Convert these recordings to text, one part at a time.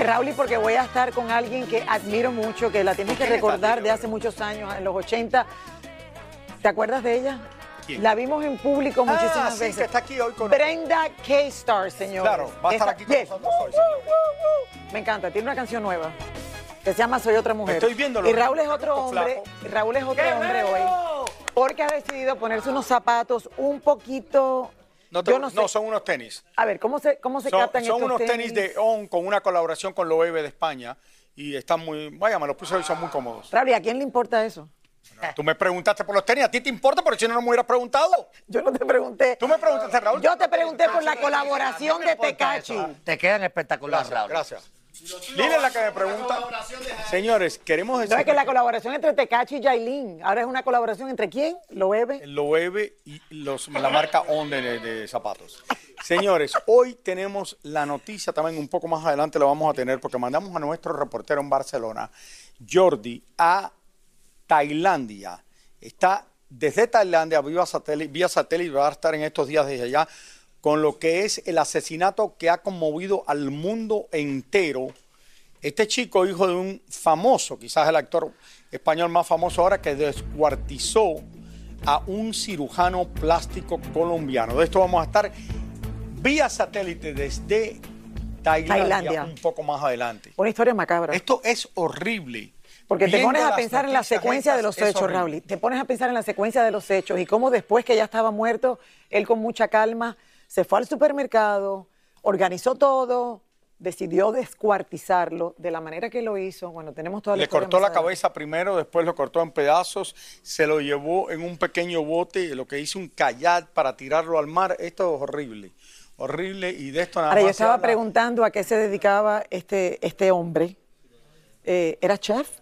Raúl, y porque voy a estar con alguien que admiro mucho, que la tienes que ¿Quién está, recordar de hace muchos años, en los 80. ¿Te acuerdas de ella? ¿Quién? La vimos en público muchísimas Ah, sí, veces. que está aquí hoy con Brenda K-Star, señor. Claro, va a estar aquí con nosotros hoy, Me encanta, tiene una canción nueva que se llama Soy otra mujer. Estoy viéndolo. Y Raúl es otro hombre, Raúl es otro hombre hoy. Porque ha decidido ponerse unos zapatos un poquito. No, te- yo no, sé. no, son unos tenis. A ver, ¿cómo se, cómo se Son, captan son estos unos tenis de ON con una colaboración con Loewe de España y están muy, vaya, me los puse hoy, son muy cómodos. Raúl, ¿y a quién le importa eso? Tú me preguntaste por los tenis, ¿a ti te importa? Pero si no, no me hubieras preguntado. Yo no te pregunté. Tú me preguntaste, Raúl. Yo te pregunté por la colaboración de Tecachi. Te quedan espectaculares, Raúl. gracias. Lili es la que me pregunta. Señores, queremos No decir es que la colaboración entre Tecachi y Yailin. Ahora es una colaboración entre quién? Lo bebe. Loewe y los, la marca ON de, de zapatos. Señores, hoy tenemos la noticia también un poco más adelante lo vamos a tener porque mandamos a nuestro reportero en Barcelona, Jordi, a Tailandia. Está desde Tailandia vía satélite, vía satélite va a estar en estos días desde allá con lo que es el asesinato que ha conmovido al mundo entero. Este chico, hijo de un famoso, quizás el actor español más famoso ahora, que descuartizó a un cirujano plástico colombiano. De esto vamos a estar vía satélite desde Tailandia, Tailandia. un poco más adelante. Una historia macabra. Esto es horrible. Porque te pones a pensar en la secuencia de los hechos. Raúl. Te pones a pensar en la secuencia de los hechos y cómo después que ya estaba muerto, él con mucha calma se fue al supermercado, organizó todo, decidió descuartizarlo de la manera que lo hizo. Bueno, tenemos toda la Le cortó la adelante. cabeza primero, después lo cortó en pedazos, se lo llevó en un pequeño bote, lo que hizo un kayak para tirarlo al mar. Esto es horrible, horrible y de esto nada Ahora, yo más estaba preguntando a qué se dedicaba este, este hombre. Eh, ¿Era chef?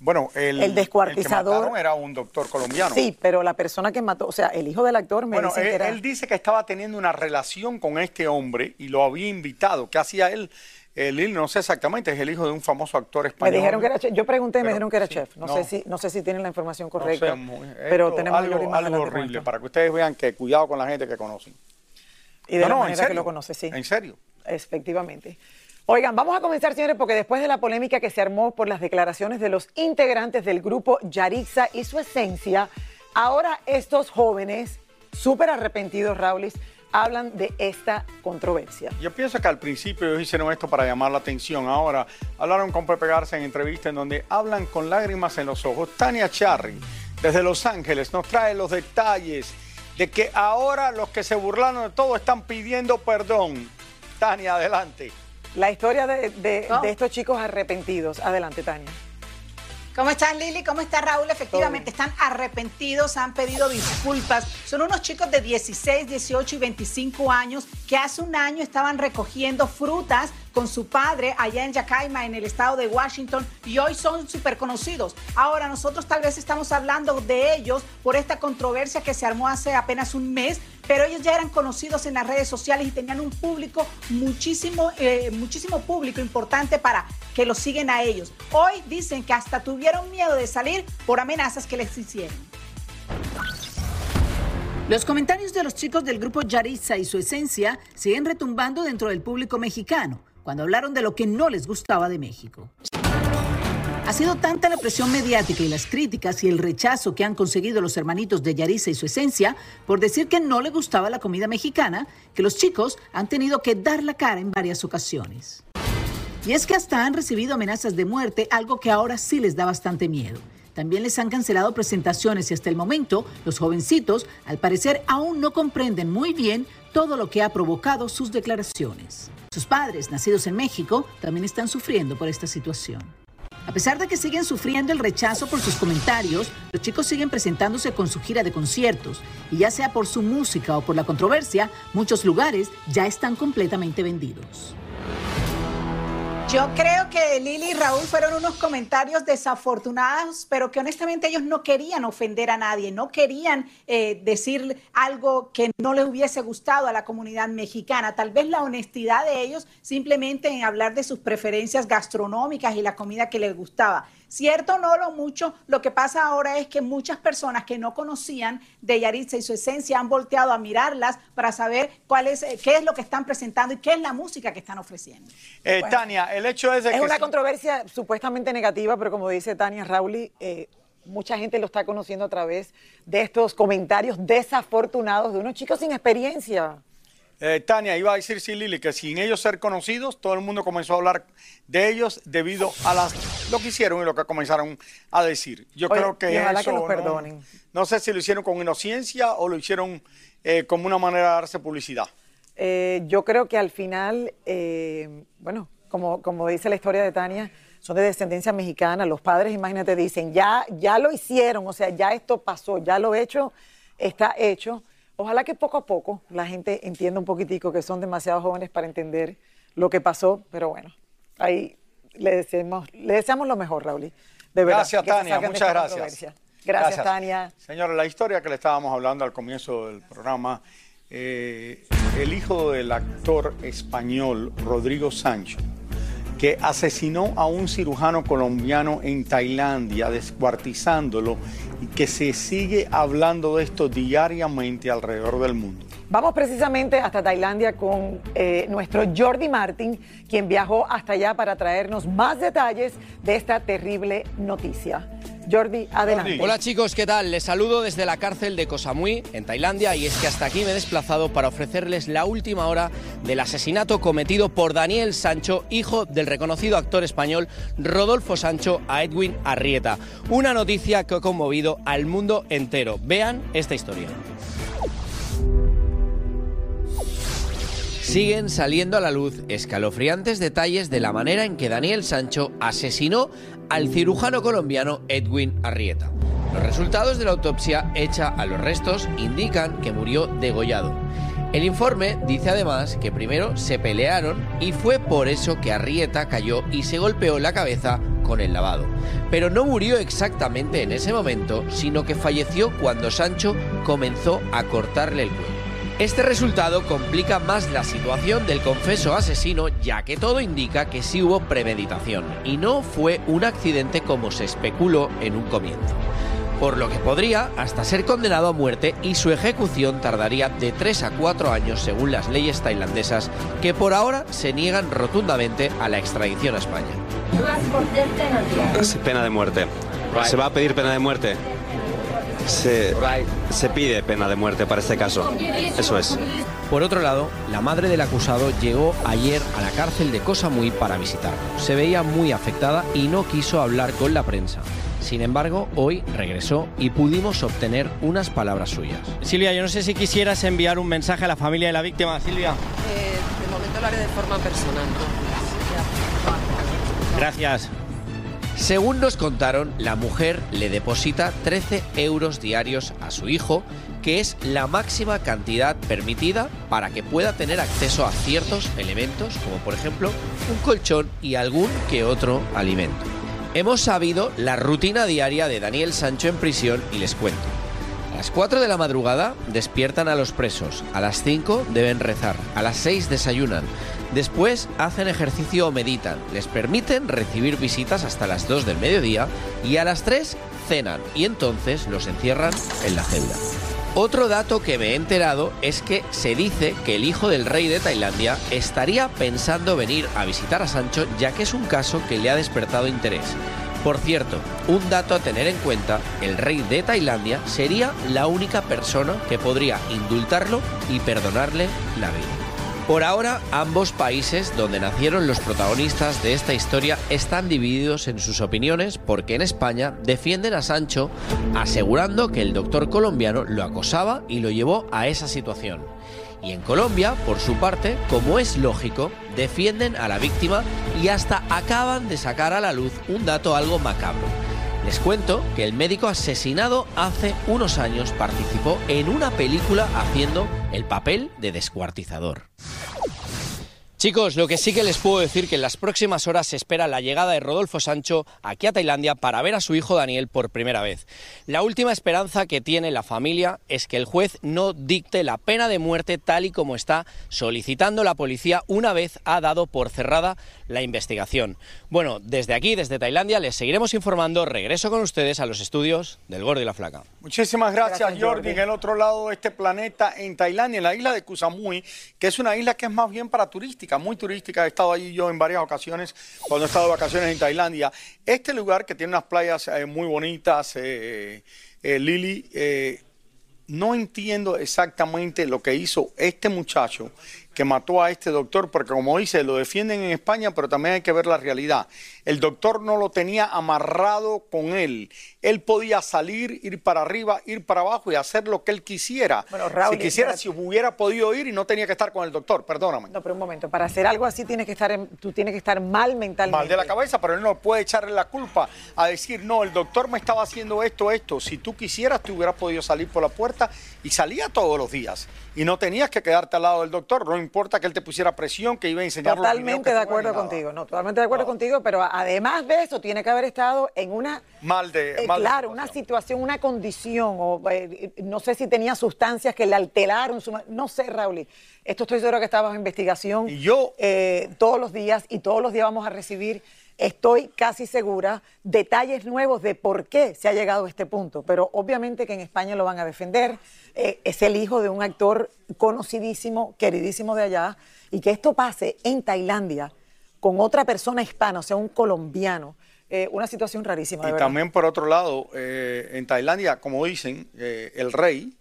Bueno, el, el descuartizador- el que mataron era un doctor colombiano. Sí, pero la persona que mató, o sea, el hijo del actor me Bueno, dicen él, que era... él dice que estaba teniendo una relación con este hombre y lo había invitado. ¿Qué hacía él? Él no sé exactamente, es el hijo de un famoso actor Me español. dijeron que era chef. Yo pregunté y me dijeron que era sí, chef. No, no. sé si no sé si tienen la información No correcta. sé, pero tenemos algo, algo horrible para que ustedes vean que cuidado con la gente que conocen. Y de No, la manera que serio. lo conoce, sí. En serio. Efectivamente. Oigan, vamos a comenzar, señores, porque después de la polémica que se armó por las declaraciones de los integrantes del grupo Yarixa y su esencia, ahora estos jóvenes, súper arrepentidos, Raulis, hablan de esta controversia. Yo pienso que al principio ellos hicieron esto para llamar la atención. Ahora hablaron con Pepe Garza en entrevista en donde hablan con lágrimas en los ojos. Tania Charry, desde Los Ángeles, nos trae los detalles de que ahora los que se burlaron de todo están pidiendo perdón. Tania, adelante. La historia de, de- de estos chicos arrepentidos. Adelante, Tania. ¿Cómo estás, Lili? ¿Cómo está Raúl? Efectivamente, están arrepentidos, han pedido disculpas. Son unos chicos de 16, 18 y 25 años que hace un año estaban recogiendo frutas con su padre allá en Yacaima, en el estado de Washington, y hoy son súper conocidos. Ahora, nosotros tal vez estamos hablando de ellos por esta controversia que se armó hace apenas un mes, pero ellos ya eran conocidos en las redes sociales y tenían un público muchísimo, eh, muchísimo público importante para que los siguen a ellos. Hoy dicen que hasta tuvieron miedo de salir por amenazas que les hicieron. Los comentarios de los chicos del grupo Yaritza y su esencia siguen retumbando dentro del público mexicano. Cuando hablaron de lo que no les gustaba de México. Ha sido tanta la presión mediática y las críticas y el rechazo que han conseguido los hermanitos de Yarisa y su esencia por decir que no le gustaba la comida mexicana, que los chicos han tenido que dar la cara en varias ocasiones. Y es que hasta han recibido amenazas de muerte, algo que ahora sí les da bastante miedo. También les han cancelado presentaciones y hasta el momento los jovencitos al parecer aún no comprenden muy bien todo lo que ha provocado sus declaraciones. Sus padres, nacidos en México, también están sufriendo por esta situación. A pesar de que siguen sufriendo el rechazo por sus comentarios, los chicos siguen presentándose con su gira de conciertos y ya sea por su música o por la controversia, muchos lugares ya están completamente vendidos. Yo creo que Lili y Raúl fueron unos comentarios desafortunados, pero que honestamente ellos no querían ofender a nadie, no querían eh, decir algo que no les hubiese gustado a la comunidad mexicana. Tal vez la honestidad de ellos simplemente en hablar de sus preferencias gastronómicas y la comida que les gustaba. Cierto no lo mucho, lo que pasa ahora es que muchas personas que no conocían de Yaritza y su esencia han volteado a mirarlas para saber cuál es, eh, qué es lo que están presentando y qué es la música que están ofreciendo. Eh, Tania, el hecho es de es que... una controversia supuestamente negativa, pero como dice Tania Rauli, eh, mucha gente lo está conociendo a través de estos comentarios desafortunados de unos chicos sin experiencia. Eh, Tania, iba a decir sí, Lili, que sin ellos ser conocidos, todo el mundo comenzó a hablar de ellos debido a las, lo que hicieron y lo que comenzaron a decir. Yo Oye, creo que y ojalá eso, que perdonen. No, sé si lo hicieron con inocencia o lo hicieron eh, como una manera de darse publicidad. Eh, yo creo que al final, eh, bueno, como, como dice la historia de Tania, son de descendencia mexicana. Los padres, imagínate, dicen, ya, ya lo hicieron, o sea, ya esto pasó, ya lo hecho está hecho. Ojalá que poco a poco la gente entienda un poquitico que son demasiado jóvenes para entender lo que pasó, pero bueno, ahí le deseamos, le deseamos lo mejor, Raúl. De verdad. Gracias, Tania. Muchas gracias. Gracias, Tania. Señora, la historia que le estábamos hablando al comienzo del programa, eh, el hijo del actor español Rodrigo Sancho, que asesinó a un cirujano colombiano en Tailandia, descuartizándolo, y que se sigue hablando de esto diariamente alrededor del mundo. Vamos precisamente hasta Tailandia con eh, nuestro Jordi Martin, quien viajó hasta allá para traernos más detalles de esta terrible noticia. Jordi, adelante. Hola chicos, ¿qué tal? Les saludo desde la cárcel de Koh Samui, en Tailandia, y es que hasta aquí me he desplazado para ofrecerles la última hora del asesinato cometido por Daniel Sancho, hijo del reconocido actor español Rodolfo Sancho, a Edwin Arrieta. Una noticia que ha conmovido al mundo entero. Vean esta historia. Siguen saliendo a la luz escalofriantes detalles de la manera en que Daniel Sancho asesinó al cirujano colombiano Edwin Arrieta. Los resultados de la autopsia hecha a los restos indican que murió degollado. El informe dice además que primero se pelearon y fue por eso que Arrieta cayó y se golpeó la cabeza con el lavado. Pero no murió exactamente en ese momento, sino que falleció cuando Sancho comenzó a cortarle el cuello. Este resultado complica más la situación del confeso asesino ya que todo indica que sí hubo premeditación y no fue un accidente como se especuló en un comienzo. Por lo que podría hasta ser condenado a muerte y su ejecución tardaría de 3 a 4 años según las leyes tailandesas que por ahora se niegan rotundamente a la extradición a España. Es pena de muerte. ¿Se va a pedir pena de muerte? Se, se pide pena de muerte para este caso. Eso es. Por otro lado, la madre del acusado llegó ayer a la cárcel de Koh Samui para visitarlo. Se veía muy afectada y no quiso hablar con la prensa. Sin embargo, hoy regresó y pudimos obtener unas palabras suyas. Silvia, yo no sé si quisieras enviar un mensaje a la familia de la víctima, Silvia. Eh, de momento lo haré de forma personal, Gracias. Según nos contaron, la mujer le deposita 13 euros diarios a su hijo, que es la máxima cantidad permitida para que pueda tener acceso a ciertos elementos, como por ejemplo un colchón y algún que otro alimento. Hemos sabido la rutina diaria de Daniel Sancho en prisión y les cuento. Las 4 de la madrugada despiertan a los presos, a las 5 deben rezar, a las 6 desayunan, después hacen ejercicio o meditan, les permiten recibir visitas hasta las 2 del mediodía y a las 3 cenan. Y entonces los encierran en la celda. Otro dato que me he enterado es que se dice que el hijo del rey de Tailandia estaría pensando venir a visitar a Sancho ya que es un caso que le ha despertado interés. Por cierto, un dato a tener en cuenta, el rey de Tailandia sería la única persona que podría indultarlo y perdonarle la vida. Por ahora, ambos países donde nacieron los protagonistas de esta historia están divididos en sus opiniones porque en España defienden a Sancho asegurando que el doctor colombiano lo acosaba y lo llevó a esa situación. Y en Colombia, por su parte, como es lógico, defienden a la víctima y hasta acaban de sacar a la luz un dato algo macabro. Les cuento que el médico asesinado hace unos años participó en una película haciendo el papel de descuartizador. Chicos, lo que sí que les puedo decir que en las próximas horas se espera la llegada de Rodolfo Sancho aquí a Tailandia para ver a su hijo Daniel por primera vez. La última esperanza que tiene la familia es que el juez no dicte la pena de muerte tal y como está solicitando la policía una vez ha dado por cerrada la investigación. Bueno, desde aquí, desde Tailandia, les seguiremos informando. Regreso con ustedes a los estudios del Gordo y la Flaca. Muchísimas gracias, Jordi. En el otro lado de este planeta, en Tailandia, en la isla de Kusamui, que es una isla que es más bien para turística, muy turística. He estado allí yo en varias ocasiones cuando he estado de vacaciones en Tailandia. Este lugar que tiene unas playas eh, muy bonitas, eh, eh, Lili, no entiendo exactamente lo que hizo este muchacho que mató a este doctor, porque como dice, lo defienden en España, pero también hay que ver la realidad. El doctor no lo tenía amarrado con él. Él podía salir, ir para arriba, ir para abajo y hacer lo que él quisiera. Bueno, Raúl, si quisiera, si hubiera podido ir y no tenía que estar con el doctor, perdóname. No, pero un momento, para hacer algo así tienes que estar en- tú tienes que estar mal mentalmente. mal de la cabeza, pero él no puede echarle la culpa a decir, no, el doctor me estaba haciendo esto, esto. Si tú quisieras, tú hubieras podido salir por la puerta y salía todos los días. Y no tenías que quedarte al lado del doctor, no importa que él te pusiera presión, que iba a enseñar Totalmente de acuerdo contigo, no, totalmente de acuerdo contigo, pero además de eso tiene que haber estado en una Mal de, Eh, mal de claro, una situación, una condición, o eh, no sé si tenía sustancias que le alteraron, su no sé, Raúl. Esto estoy seguro que está bajo investigación Y yo- eh, todos los días y todos los días vamos a recibir, estoy casi segura, detalles nuevos de por qué se ha llegado a este punto. Pero obviamente que en España lo van a defender. eh, es el hijo de un actor conocidísimo, queridísimo de allá, y que esto pase en Tailandia con otra persona hispana, o sea, un colombiano. eh, una situación rarísima, de Y verdad. también por otro lado, eh, en Tailandia, como dicen, el rey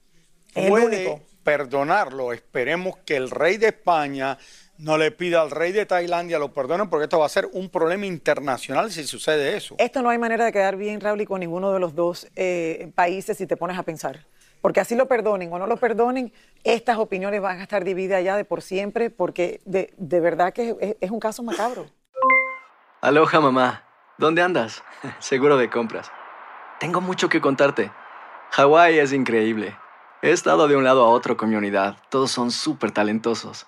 Es el puede único. perdonarlo. Esperemos que el rey de España no le pida al rey de Tailandia lo perdonen porque esto va a ser un problema internacional si sucede eso. Esto no hay manera de quedar bien, Raúl, y con ninguno de los dos eh, países si te pones a pensar. Porque así lo perdonen o no lo perdonen, estas opiniones van a estar divididas ya de por siempre, porque de, de verdad que es, es un caso macabro. Aloha mamá, ¿dónde andas? Seguro de compras. Tengo mucho que contarte. Hawái es increíble. He estado de un lado a otro con mi unidad. Todos son súper talentosos.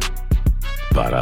Para,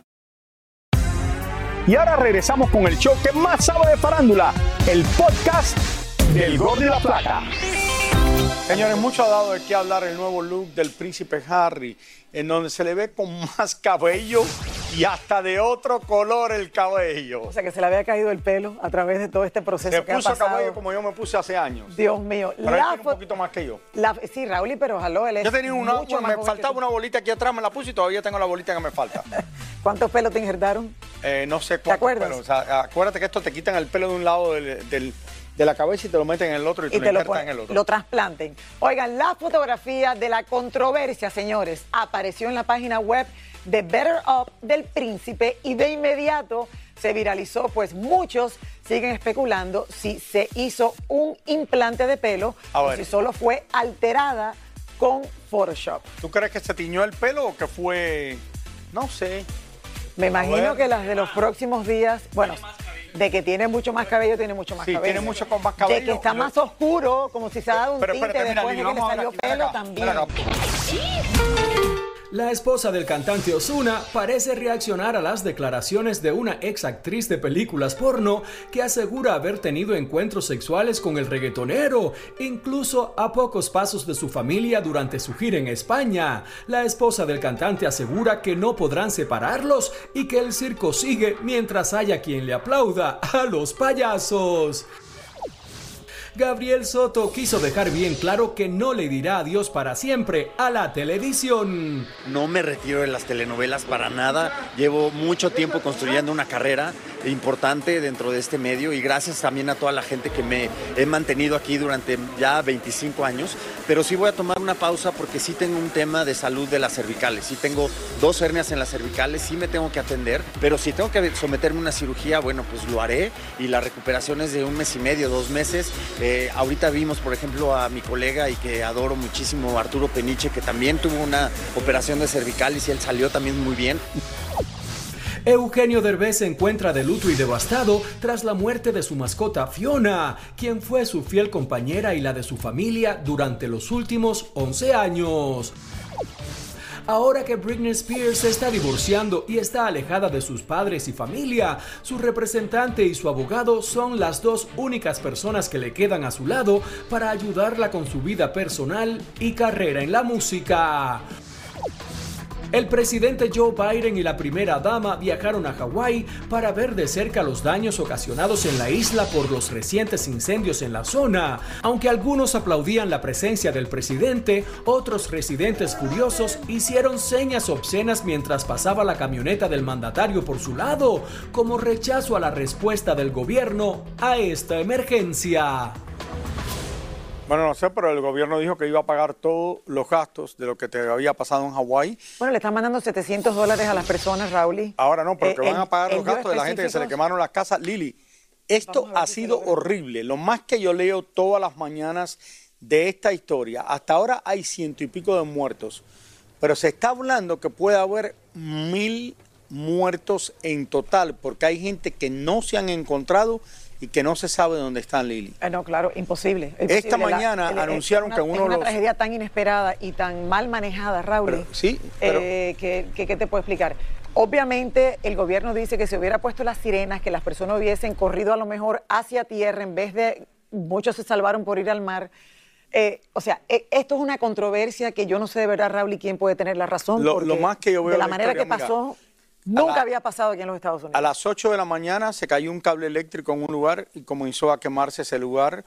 Y ahora regresamos con el show que más sabe de farándula, el podcast del Gordo y la Plata. Señores, mucho ha dado de qué hablar el nuevo look del príncipe Harry, en donde se le ve con más cabello y hasta de otro color el cabello. O sea, que se le había caído el pelo a través de todo este proceso Se que ha puso pasado. cabello como yo me puse hace años. Dios mío. Pero él La tiene un poquito más que yo. la- sí, Raúl, pero ojalá él es Yo tenía una, mucho más me faltaba una bolita aquí atrás, me la puse y todavía tengo la bolita que me falta. ¿Cuántos pelos te injertaron? Eh, no sé cuánto, acuerdas? pero, o sea, acuérdate que esto te quitan el pelo de un lado del, del- de la cabeza y te lo meten en el otro y, y te, te lo ponen- en el otro. lo trasplanten. Oigan, la fotografía de la controversia, señores, apareció en la página web de Better Up del Príncipe y de inmediato se viralizó, pues muchos siguen especulando si se hizo un implante de pelo A o ver. si solo fue alterada con Photoshop. ¿Tú crees que se tiñó el pelo o que fue, no sé? Me imagino ver. que las de los próximos días, bueno, de que tiene mucho más cabello, tiene mucho más Sí, cabello. tiene mucho con más De cabello. que está más oscuro, como si se ha dado un Pero tinte mira, después de que le salió pelo también. La esposa del cantante Osuna parece reaccionar a las declaraciones de una ex actriz de películas porno que asegura haber tenido encuentros sexuales con el reggaetonero, incluso a pocos pasos de su familia durante su gira en España. La esposa del cantante asegura que no podrán separarlos y que el circo sigue mientras haya quien le aplauda a los payasos. Gabriel Soto quiso dejar bien claro que no le dirá adiós para siempre a la televisión. No me retiro de las telenovelas para nada. Llevo mucho tiempo construyendo una carrera importante dentro de este medio y gracias también a toda la gente que me he mantenido aquí durante ya 25 años. Pero sí voy a tomar una pausa porque sí tengo un tema de salud de las cervicales. Sí tengo dos hernias en las cervicales, sí me tengo que atender. Pero si tengo que someterme a una cirugía, bueno, pues lo haré y la recuperación es de un mes y medio, dos meses. Eh, ahorita vimos, por ejemplo, a mi colega y que adoro muchísimo, Arturo Peniche, que también tuvo una operación de cervicales y él salió también muy bien. Eugenio Derbez se encuentra de luto y devastado tras la muerte de su mascota Fiona, quien fue su fiel compañera y la de su familia durante los últimos 11 años. Ahora que Britney Spears está divorciando y está alejada de sus padres y familia, su representante y su abogado son las dos únicas personas que le quedan a su lado para ayudarla con su vida personal y carrera en la música. El presidente Joe Biden y la primera dama viajaron a Hawái para ver de cerca los daños ocasionados en la isla por los recientes incendios en la zona. Aunque algunos aplaudían la presencia del presidente, otros residentes furiosos hicieron señas obscenas mientras pasaba la camioneta del mandatario por su lado, como rechazo a la respuesta del gobierno a esta emergencia. Bueno, no sé, pero el gobierno dijo que iba a pagar todos los gastos de lo que te había pasado en Hawái. Bueno, le están mandando 700 dólares a las personas, Raúl. Ahora no, pero Eh, que van el- a pagar los gastos de la gente que se le quemaron las casas. Lili, esto ha sido horrible. Lo más que yo leo todas las mañanas de esta historia, hasta ahora hay ciento y pico de muertos, pero se está hablando que puede haber mil muertos en total, porque hay gente que no se han encontrado y que no se sabe dónde están, Lili. Eh, no, claro, imposible. Esta mañana el- anunciaron que uno es una de los- tragedia tan inesperada y tan mal manejada, Raúl. sí, pero- eh, que, que- ¿qué te puedo explicar? Obviamente el gobierno dice que se hubiera puesto las sirenas, que las personas hubiesen corrido a lo mejor hacia tierra en vez de muchos se salvaron por ir al mar. Eh, o sea, eh, esto es una controversia que yo no sé de verdad, Raúl, y quién puede tener la razón. Lo- más que yo veo de la la manera historia, que pasó, nunca la- había pasado aquí en los Estados Unidos. A las 8 de la mañana se cayó un cable eléctrico en un lugar y comenzó a quemarse ese lugar.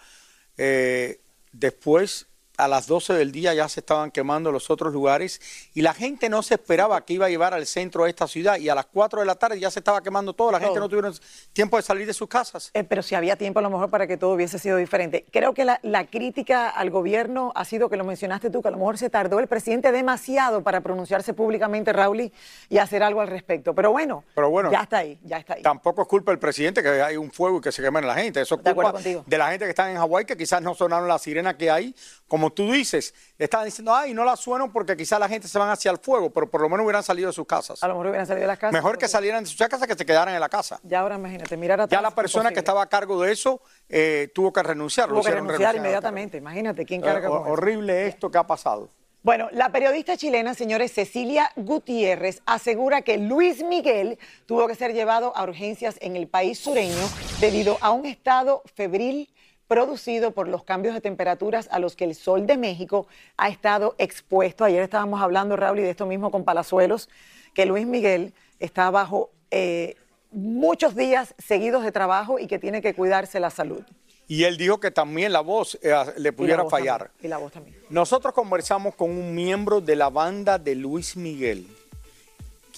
Eh, después, a las 12 del día ya se estaban quemando los otros lugares y la gente no se esperaba que iba a llevar al centro de esta ciudad y a las 4 de la tarde ya se estaba quemando todo. La gente no tuvieron tiempo de salir de sus casas. Eh, pero si había tiempo a lo mejor para que todo hubiese sido diferente. Creo que la, la crítica al gobierno ha sido que lo mencionaste tú, que a lo mejor se tardó el presidente demasiado para pronunciarse públicamente, Raúl, y- hacer algo al respecto. Pero bueno, Pero bueno, ya está ahí, ya está ahí. Tampoco es culpa del presidente que hay un fuego y que se quemen la gente. Eso es De acuerdo culpa contigo. de la gente que está en Hawái que quizás no sonaron las sirenas que hay. Como tú dices, estaban diciendo, ay, no las suenan porque quizás la gente se van hacia el fuego, pero por lo menos hubieran salido de sus casas. A lo mejor hubieran salido de las casas. Mejor que salieran de sus casas que se quedaran en la casa. Ya ahora imagínate, mirar atrás. Ya la persona que estaba a cargo de eso eh, tuvo que renunciar. lo Tuvo que renunciar renunciar. inmediatamente. Imagínate, ¿quién Eh, carga con eso? horrible esto que ha pasado. Bueno, la periodista chilena, señores, Cecilia Gutiérrez, asegura que Luis Miguel tuvo que ser llevado a urgencias en el país sureño debido a un estado febril producido por los cambios de temperaturas a los que el sol de México ha estado expuesto. Ayer estábamos hablando, Raúl, y de esto mismo con Palazuelos, que Luis Miguel está bajo eh, muchos días seguidos de trabajo y que tiene que cuidarse la salud. Y él dijo que también la voz eh, le pudiera voz fallar. también, y la voz también. Nosotros conversamos con un miembro de la banda de Luis Miguel,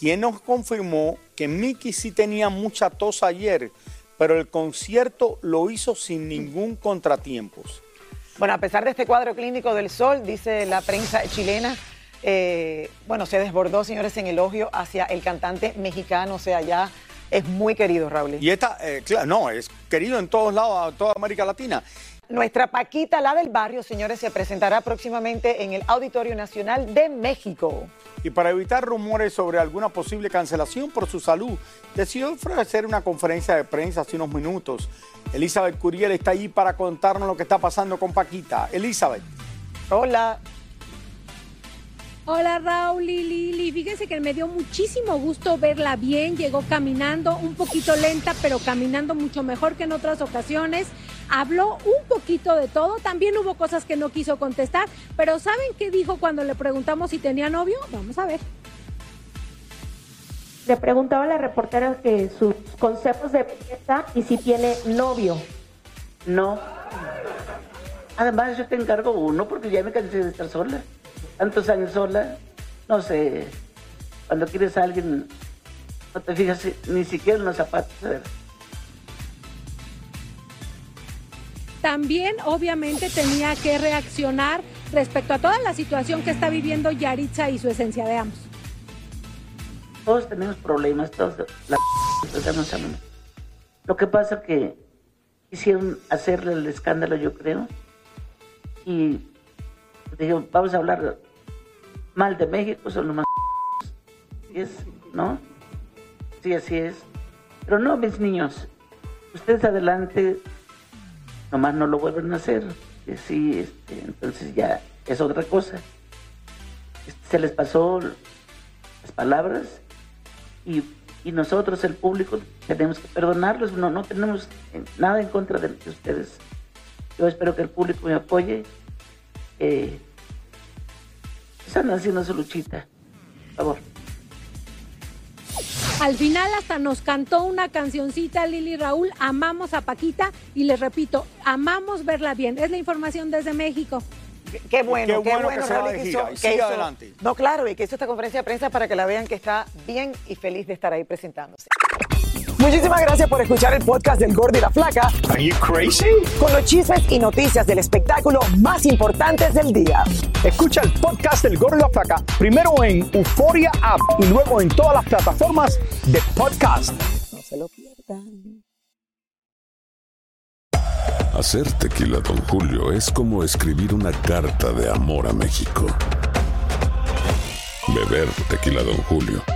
quien nos confirmó que Mickey sí tenía mucha tos ayer, pero el concierto lo hizo sin ningún contratiempo. Bueno, a pesar de este cuadro clínico del sol, dice la prensa chilena, eh, bueno, se desbordó, señores, en elogio hacia el cantante mexicano, o sea, ya es muy querido, Raúl. Y esta, eh, claro, no, es querido en todos lados, toda América Latina. Nuestra Paquita, la del barrio, señores, se presentará próximamente en el Auditorio Nacional de México. Y para evitar rumores sobre alguna posible cancelación por su salud, decidió ofrecer una conferencia de prensa hace unos minutos. Elizabeth Curiel está ahí para contarnos lo que está pasando con Paquita. Elizabeth. Hola. Hola Raúl y Lili, fíjense que me dio muchísimo gusto verla bien, llegó caminando un poquito lenta, pero caminando mucho mejor que en otras ocasiones. Habló un poquito de todo, también hubo cosas que no quiso contestar, pero ¿saben qué dijo cuando le preguntamos si tenía novio? Vamos a ver. Le preguntaba a la reportera que sus consejos de belleza y si tiene novio. No. Además, yo te encargo uno porque ya me cansé de estar sola tantos años sola, no sé, cuando quieres a alguien, no te fijas ni siquiera en los zapatos. También obviamente tenía que reaccionar respecto a toda la situación que está viviendo Yaritza y su esencia de ambos. Todos tenemos problemas, todos la Lo que pasa que quisieron hacerle el escándalo, yo creo, y dijeron, vamos a hablar mal de México son los más es, ¿no? Sí, así es. Pero no, mis niños, ustedes adelante, nomás no lo vuelven a hacer. Sí, este, entonces ya es otra cosa. Este, se les pasó las palabras y, y, nosotros, el público, tenemos que perdonarlos. No, no tenemos nada en contra de ustedes. Yo espero que el público me apoye. Eh, están haciendo su luchita. Por favor. Al final hasta nos cantó una cancioncita Lili Raúl, amamos a Paquita y les repito, amamos verla bien. Es la información desde México. Qué bueno, qué, bueno, que, se adelante. No, claro, y que hizo esta conferencia de prensa para que la vean que está bien y feliz de estar ahí presentándose. Muchísimas gracias por escuchar el podcast del Gordo y la Flaca. Are you crazy? Con los chismes y noticias del espectáculo más importantes del día. Escucha el podcast del Gordo y la Flaca primero en Euforia App y luego en todas las plataformas de podcast. No se lo pierdan. Hacer tequila, Don Julio, es como escribir una carta de amor a México. Beber tequila, Don Julio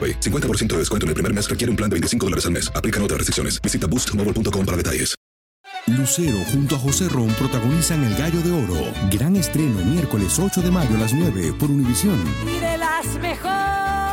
50% de descuento en el primer mes requiere un plan de 25 dólares al mes. Aplican otras restricciones. Visita boostmobile.com para detalles. Lucero junto a José Ron protagonizan El Gallo de Oro. Gran estreno miércoles 8 de mayo a las 9 por Univisión. Y de las mejores.